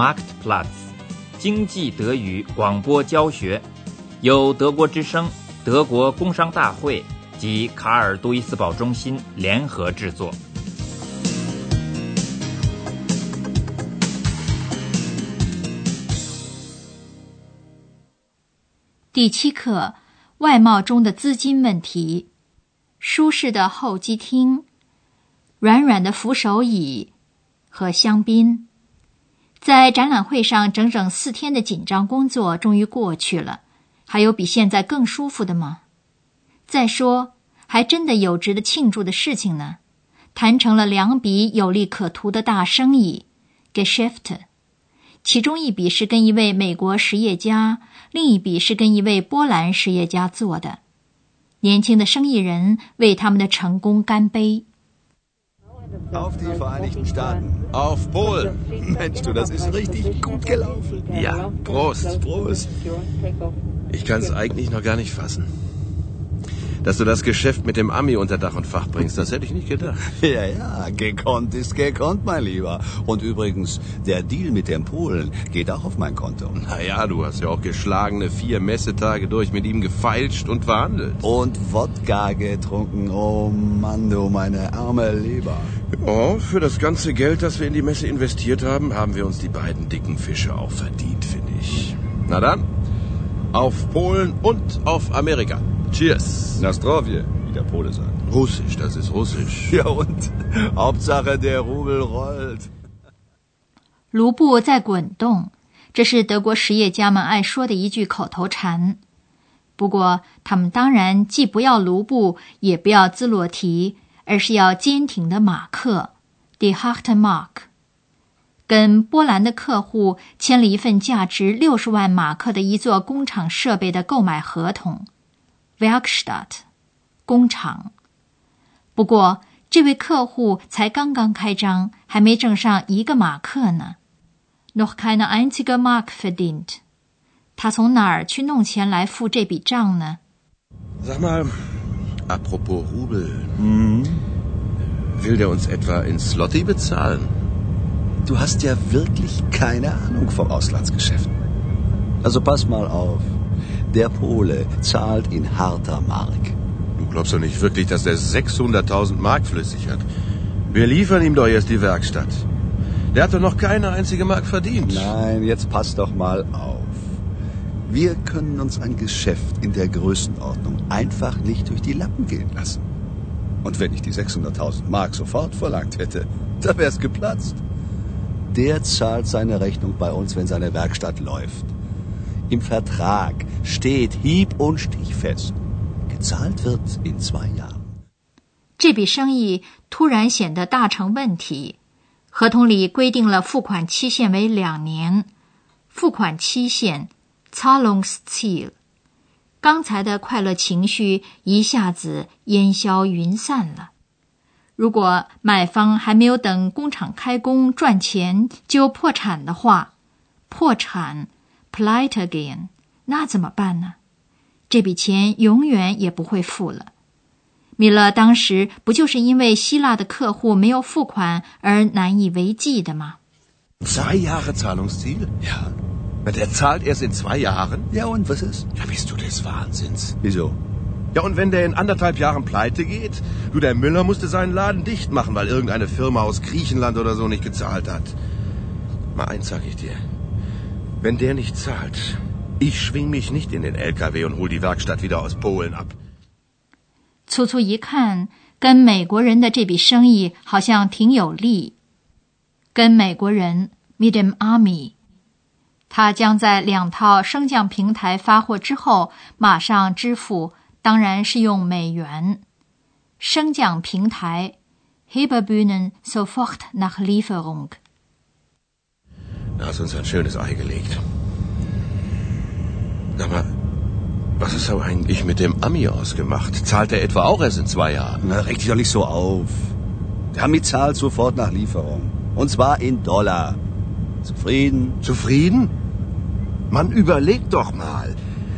Marktplatz 经济德语广播教学，由德国之声、德国工商大会及卡尔杜伊斯堡中心联合制作。第七课：外贸中的资金问题。舒适的候机厅，软软的扶手椅和香槟。在展览会上整整四天的紧张工作终于过去了，还有比现在更舒服的吗？再说，还真的有值得庆祝的事情呢，谈成了两笔有利可图的大生意，Geschäft，其中一笔是跟一位美国实业家，另一笔是跟一位波兰实业家做的。年轻的生意人为他们的成功干杯。Auf die Vereinigten Staaten. Auf Polen. Mensch, du, das ist richtig gut gelaufen. Ja, Prost. Prost. Ich kann es eigentlich noch gar nicht fassen. Dass du das Geschäft mit dem Ami unter Dach und Fach bringst, das hätte ich nicht gedacht. Ja, ja, gekonnt ist gekonnt, mein Lieber. Und übrigens, der Deal mit dem Polen geht auch auf mein Konto. Naja, du hast ja auch geschlagene vier Messetage durch mit ihm gefeilscht und verhandelt. Und Wodka getrunken. Oh Mann, du meine arme Leber. Oh, für das ganze Geld, das wir in die Messe investiert haben, haben wir uns die beiden dicken Fische auch verdient, finde ich. Na dann, auf Polen und auf Amerika. Cheers. Nastrovje, wie der Pole sagt. Russisch, das ist Russisch. Ja und? Hauptsache der Rubel rollt. 卢布在滚动，这是德国实业家们爱说的一句口头禅。不过，他们当然既不要卢布，也不要兹洛提， 而是要坚挺的马克 （die harte Mark）。跟波兰的客户签了一份价值六十万马克的一座工厂设备的购买合同。Werkstatt，工厂。不过，这位客户才刚刚开张，还没挣上一个马克呢。Noch keine einzige Mark verdient。他从哪儿去弄钱来付这笔账呢？Sag mal, apropos Rubel. Hm? Will der uns etwa in Slotty bezahlen? Du hast ja wirklich keine Ahnung vom Auslandsgeschäften. Also pass mal auf. Der Pole zahlt in harter Mark. Du glaubst doch nicht wirklich, dass der 600.000 Mark flüssig hat. Wir liefern ihm doch erst die Werkstatt. Der hat doch noch keine einzige Mark verdient. Nein, jetzt pass doch mal auf. Wir können uns ein Geschäft in der Größenordnung einfach nicht durch die Lappen gehen lassen. Und wenn ich die 600.000 Mark sofort verlangt hätte, dann wär's geplatzt. Der zahlt seine Rechnung bei uns, wenn seine Werkstatt läuft. Im Vertrag steht hieb- und stichfest. Gezahlt wird in zwei Jahren. 这笔生意突然显得大成问题。合同里规定了付款期限为两年，付款期限 （Zahlungsziel）。刚才的快乐情绪一下子烟消云散了。如果买方还没有等工厂开工赚钱就破产的话，破产。Pleite again，那怎么办呢？这笔钱永远也不会付了。米勒当时不就是因为希腊的客户没有付款而难以为继的吗？Zwei Jahre Zahlungsziel? Ja. Der zahlt erst in zwei Jahren? Ja und was ist? Ja, bist du des Wahnsinns? Wieso? Ja, und wenn der in anderthalb Jahren pleite geht? Du, der Müller musste seinen Laden dicht machen, weil irgendeine Firma aus Griechenland oder so nicht gezahlt hat. Mal eins sag ich dir. Wenn der nicht zahlt, ich schwing mich nicht in den LKW und hol die Werkstatt wieder aus Polen ab. 粗粗一看，跟美国人的这笔生意好像挺有利。跟美国人 （Mit dem Army）， 他将在两套升降平台发货之后马上支付，当然是用美元。升降平台 （Hebebühnen sofort nach Lieferung）。Da hast uns ein schönes Ei gelegt. Aber was ist aber eigentlich mit dem Ami ausgemacht? Zahlt er etwa auch erst in zwei Jahren? Na, reg dich doch nicht so auf. Der Ami zahlt sofort nach Lieferung. Und zwar in Dollar. Zufrieden? Zufrieden? Man überlegt doch mal.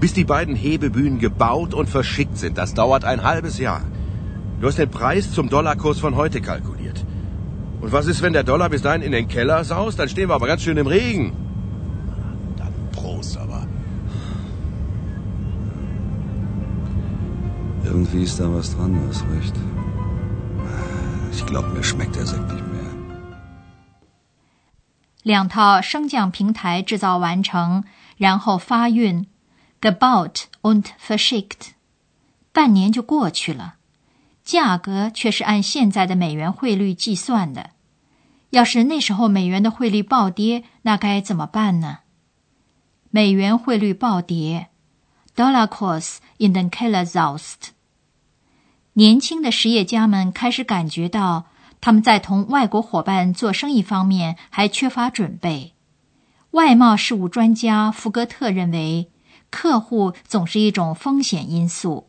Bis die beiden Hebebühnen gebaut und verschickt sind, das dauert ein halbes Jahr. Du hast den Preis zum Dollarkurs von heute kalkuliert. Und was ist, wenn der Dollar bis dahin in den Keller saust? Dann stehen wir aber ganz schön im Regen. Dann Prost, aber. Irgendwie ist da was dran, du hast recht. Ich glaube, mir schmeckt der Sekt nicht. 两套升降平台制造完成，然后发运，gebaut und verschickt。半年就过去了，价格却是按现在的美元汇率计算的。要是那时候美元的汇率暴跌，那该怎么办呢？美元汇率暴跌，Dollarkurs in den Keller saust。年轻的实业家们开始感觉到。他们在同外国伙伴做生意方面还缺乏准备。外贸事务专家福格特认为，客户总是一种风险因素。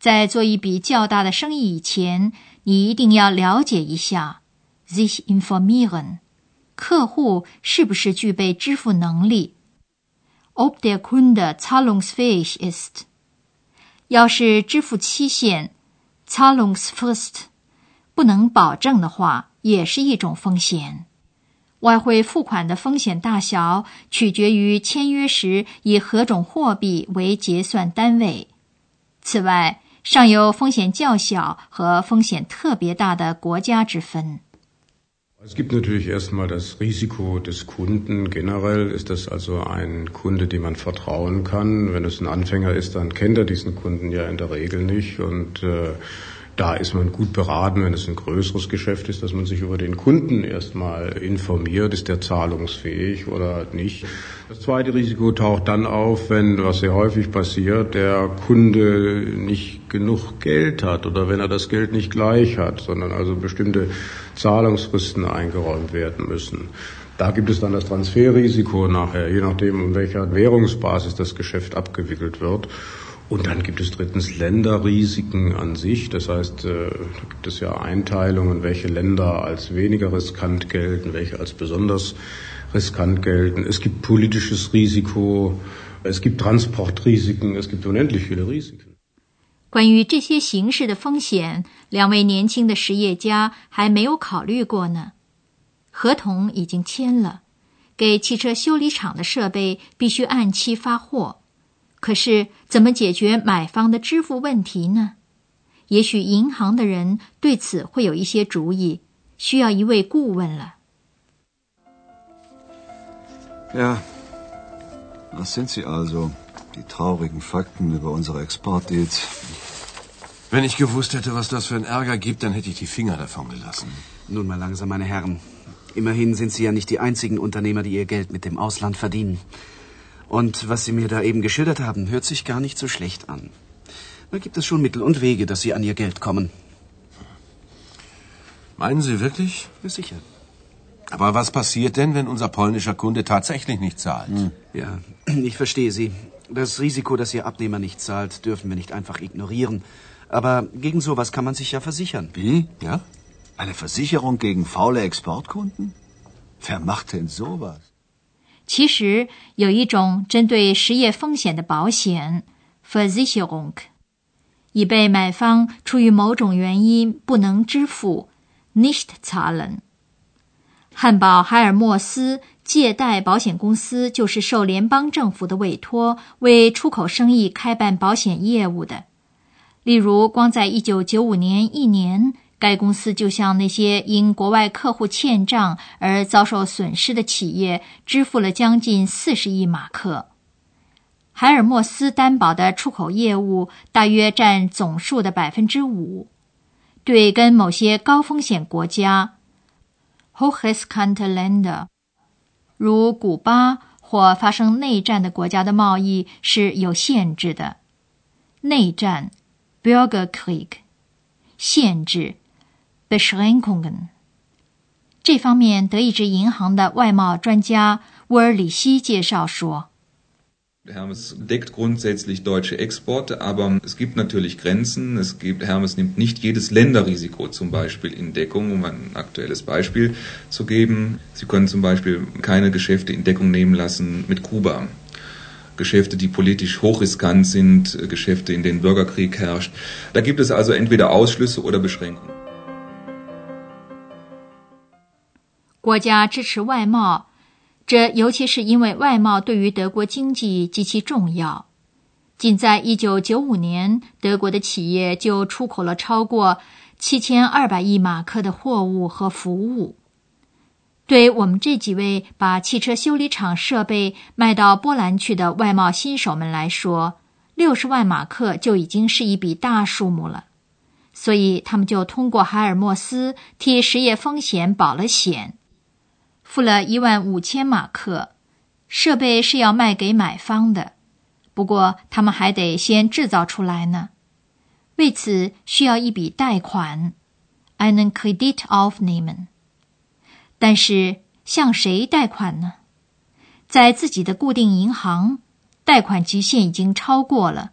在做一笔较大的生意以前，你一定要了解一下 this information，客户是不是具备支付能力。Ob der Kunde zahlungsfähig ist。要是支付期限 zahlungsfrist。不能保证的话，也是一种风险。外汇付款的风险大小取决于签约时以何种货币为结算单位。此外，尚有风险较小和风险特别大的国家之分。Es gibt natürlich erstmal das Risiko des Kunden. Generell ist das also ein Kunde, dem man vertrauen kann. Wenn es ein Anfänger ist, dann kennt er diesen Kunden ja in der Regel nicht und da ist man gut beraten, wenn es ein größeres Geschäft ist, dass man sich über den Kunden erstmal informiert, ist der zahlungsfähig oder nicht. Das zweite Risiko taucht dann auf, wenn, was sehr häufig passiert, der Kunde nicht genug Geld hat oder wenn er das Geld nicht gleich hat, sondern also bestimmte Zahlungsfristen eingeräumt werden müssen. Da gibt es dann das Transferrisiko nachher, je nachdem, um welcher Währungsbasis das Geschäft abgewickelt wird. Und dann gibt es drittens Länderrisiken an sich. Das heißt, da gibt es ja Einteilungen, welche Länder als weniger riskant gelten, welche als besonders riskant gelten. Es gibt politisches Risiko, es gibt Transportrisiken, es gibt unendlich viele Risiken. 关于这些形式的风险，两位年轻的实业家还没有考虑过呢。合同已经签了，给汽车修理厂的设备必须按期发货。可是，怎么解决买方的支付问题呢？也许银行的人对此会有一些主意，需要一位顾问了。Ja, was sind sie also? Die traurigen Fakten über unsere Exportdeals. Wenn ich gewusst hätte, was das für einen Ärger gibt, dann hätte ich die Finger davon gelassen. Nun mal langsam, meine Herren. Immerhin sind Sie ja nicht die einzigen Unternehmer, die ihr Geld mit dem Ausland verdienen. Und was Sie mir da eben geschildert haben, hört sich gar nicht so schlecht an. Da gibt es schon Mittel und Wege, dass Sie an Ihr Geld kommen. Meinen Sie wirklich? Ja, sicher. Aber was passiert denn, wenn unser polnischer Kunde tatsächlich nicht zahlt? Hm. Ja, ich verstehe Sie. Das Risiko, dass Ihr Abnehmer nicht zahlt, dürfen wir nicht einfach ignorieren. Aber gegen sowas kann man sich ja versichern. Wie? Ja? Eine Versicherung gegen faule Exportkunden? Wer macht denn sowas? 其实有一种针对实业风险的保险 （Versicherung），以被买方出于某种原因不能支付 （nicht zahlen）。汉堡海尔默斯借贷保险公司就是受联邦政府的委托，为出口生意开办保险业务的。例如，光在一九九五年一年。该公司就向那些因国外客户欠账而遭受损失的企业支付了将近四十亿马克。海尔默斯担保的出口业务大约占总数的百分之五。对跟某些高风险国家 （Hochriskanländer） 如古巴或发生内战的国家的贸易是有限制的。内战 （Bürgerkrieg） 限制。Beschränkungen。这方面，德意志银行的外贸专家沃尔里希介绍说。Hermes deckt grundsätzlich deutsche Exporte, aber es gibt natürlich Grenzen. Es gibt, Hermes nimmt nicht jedes Länderrisiko zum Beispiel in Deckung, um ein aktuelles Beispiel zu geben. Sie können zum Beispiel keine Geschäfte in Deckung nehmen lassen mit Kuba. Geschäfte, die politisch hochriskant sind, Geschäfte, in denen Bürgerkrieg herrscht. Da gibt es also entweder Ausschlüsse oder Beschränkungen. 国家支持外贸，这尤其是因为外贸对于德国经济极其重要。仅在1995年，德国的企业就出口了超过7200亿马克的货物和服务。对我们这几位把汽车修理厂设备卖到波兰去的外贸新手们来说，60万马克就已经是一笔大数目了。所以，他们就通过海尔默斯替实业风险保了险，付了一万五千马克。设备是要卖给买方的。不过，他们还得先制造出来呢，为此需要一笔贷款，einen Kredit aufnehmen。但是向谁贷款呢？在自己的固定银行，贷款期限已经超过了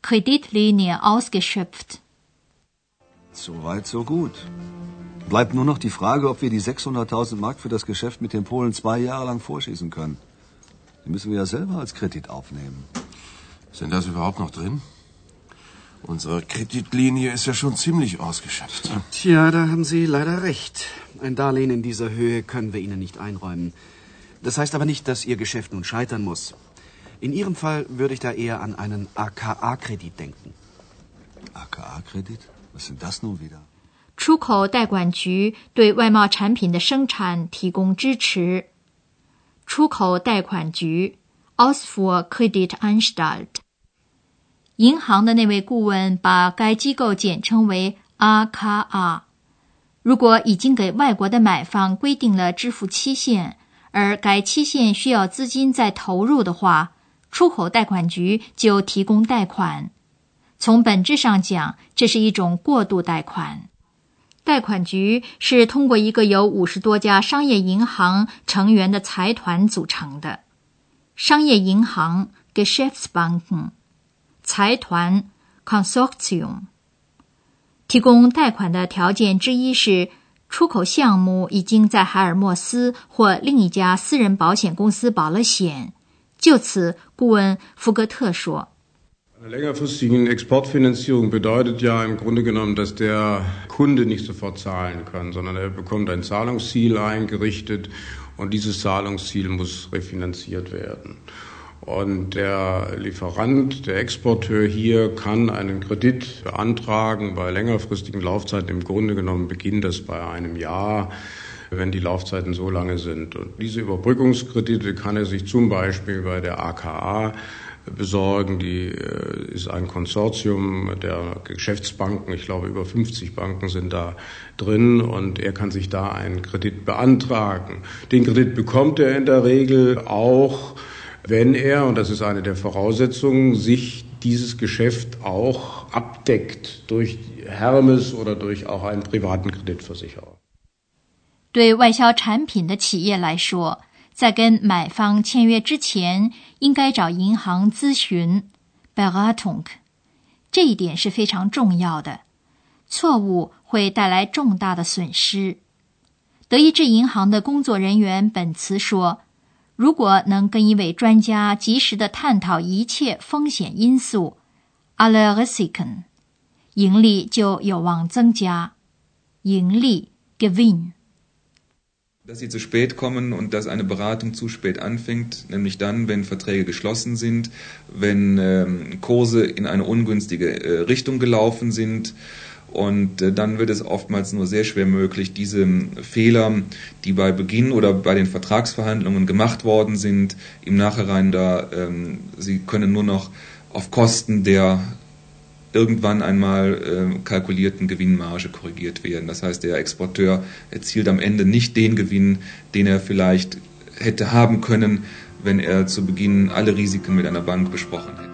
，Kreditlinie ausgeschöpft。So weit, so gut. Bleibt nur noch die Frage, ob wir die 600.000 Mark für das Geschäft mit den Polen zwei Jahre lang vorschießen können. Die müssen wir ja selber als Kredit aufnehmen. Sind das überhaupt noch drin? Unsere Kreditlinie ist ja schon ziemlich ausgeschöpft. Tja, da haben Sie leider recht. Ein Darlehen in dieser Höhe können wir Ihnen nicht einräumen. Das heißt aber nicht, dass Ihr Geschäft nun scheitern muss. In Ihrem Fall würde ich da eher an einen AKA-Kredit denken. AKA-Kredit? Was sind das nun wieder? 出口代管局对外贸产品的生产提供支持。出口贷款局 （Ausfuhrkreditanstalt）。银行的那位顾问把该机构简称为 AKA。如果已经给外国的买方规定了支付期限，而该期限需要资金再投入的话，出口贷款局就提供贷款。从本质上讲，这是一种过渡贷款。贷款局是通过一个由五十多家商业银行成员的财团组成的。商业银行 （Geschäftsbanken）、财团 （Consortium） 提供贷款的条件之一是，出口项目已经在海尔默斯或另一家私人保险公司保了险。就此，顾问福格特说。Eine längerfristige Exportfinanzierung bedeutet ja im Grunde genommen, dass der Kunde nicht sofort zahlen kann, sondern er bekommt ein Zahlungsziel eingerichtet und dieses Zahlungsziel muss refinanziert werden. Und der Lieferant, der Exporteur hier kann einen Kredit beantragen bei längerfristigen Laufzeiten. Im Grunde genommen beginnt das bei einem Jahr wenn die Laufzeiten so lange sind. Und diese Überbrückungskredite kann er sich zum Beispiel bei der AKA besorgen. Die äh, ist ein Konsortium der Geschäftsbanken. Ich glaube, über 50 Banken sind da drin und er kann sich da einen Kredit beantragen. Den Kredit bekommt er in der Regel auch, wenn er, und das ist eine der Voraussetzungen, sich dieses Geschäft auch abdeckt durch Hermes oder durch auch einen privaten Kreditversicherer. 对外销产品的企业来说， 在跟买方签约之前，应该找银行咨询 （Beratung），这一点是非常重要的。错误会带来重大的损失。德意志银行的工作人员本茨说：“如果能跟一位专家及时的探讨一切风险因素 （alle Risiken），盈利就有望增加。盈利 （Gewinn）。” Dass sie zu spät kommen und dass eine Beratung zu spät anfängt, nämlich dann, wenn Verträge geschlossen sind, wenn ähm, Kurse in eine ungünstige äh, Richtung gelaufen sind. Und äh, dann wird es oftmals nur sehr schwer möglich, diese Fehler, die bei Beginn oder bei den Vertragsverhandlungen gemacht worden sind, im Nachhinein da, ähm, sie können nur noch auf Kosten der irgendwann einmal äh, kalkulierten Gewinnmarge korrigiert werden. Das heißt, der Exporteur erzielt am Ende nicht den Gewinn, den er vielleicht hätte haben können, wenn er zu Beginn alle Risiken mit einer Bank besprochen hätte.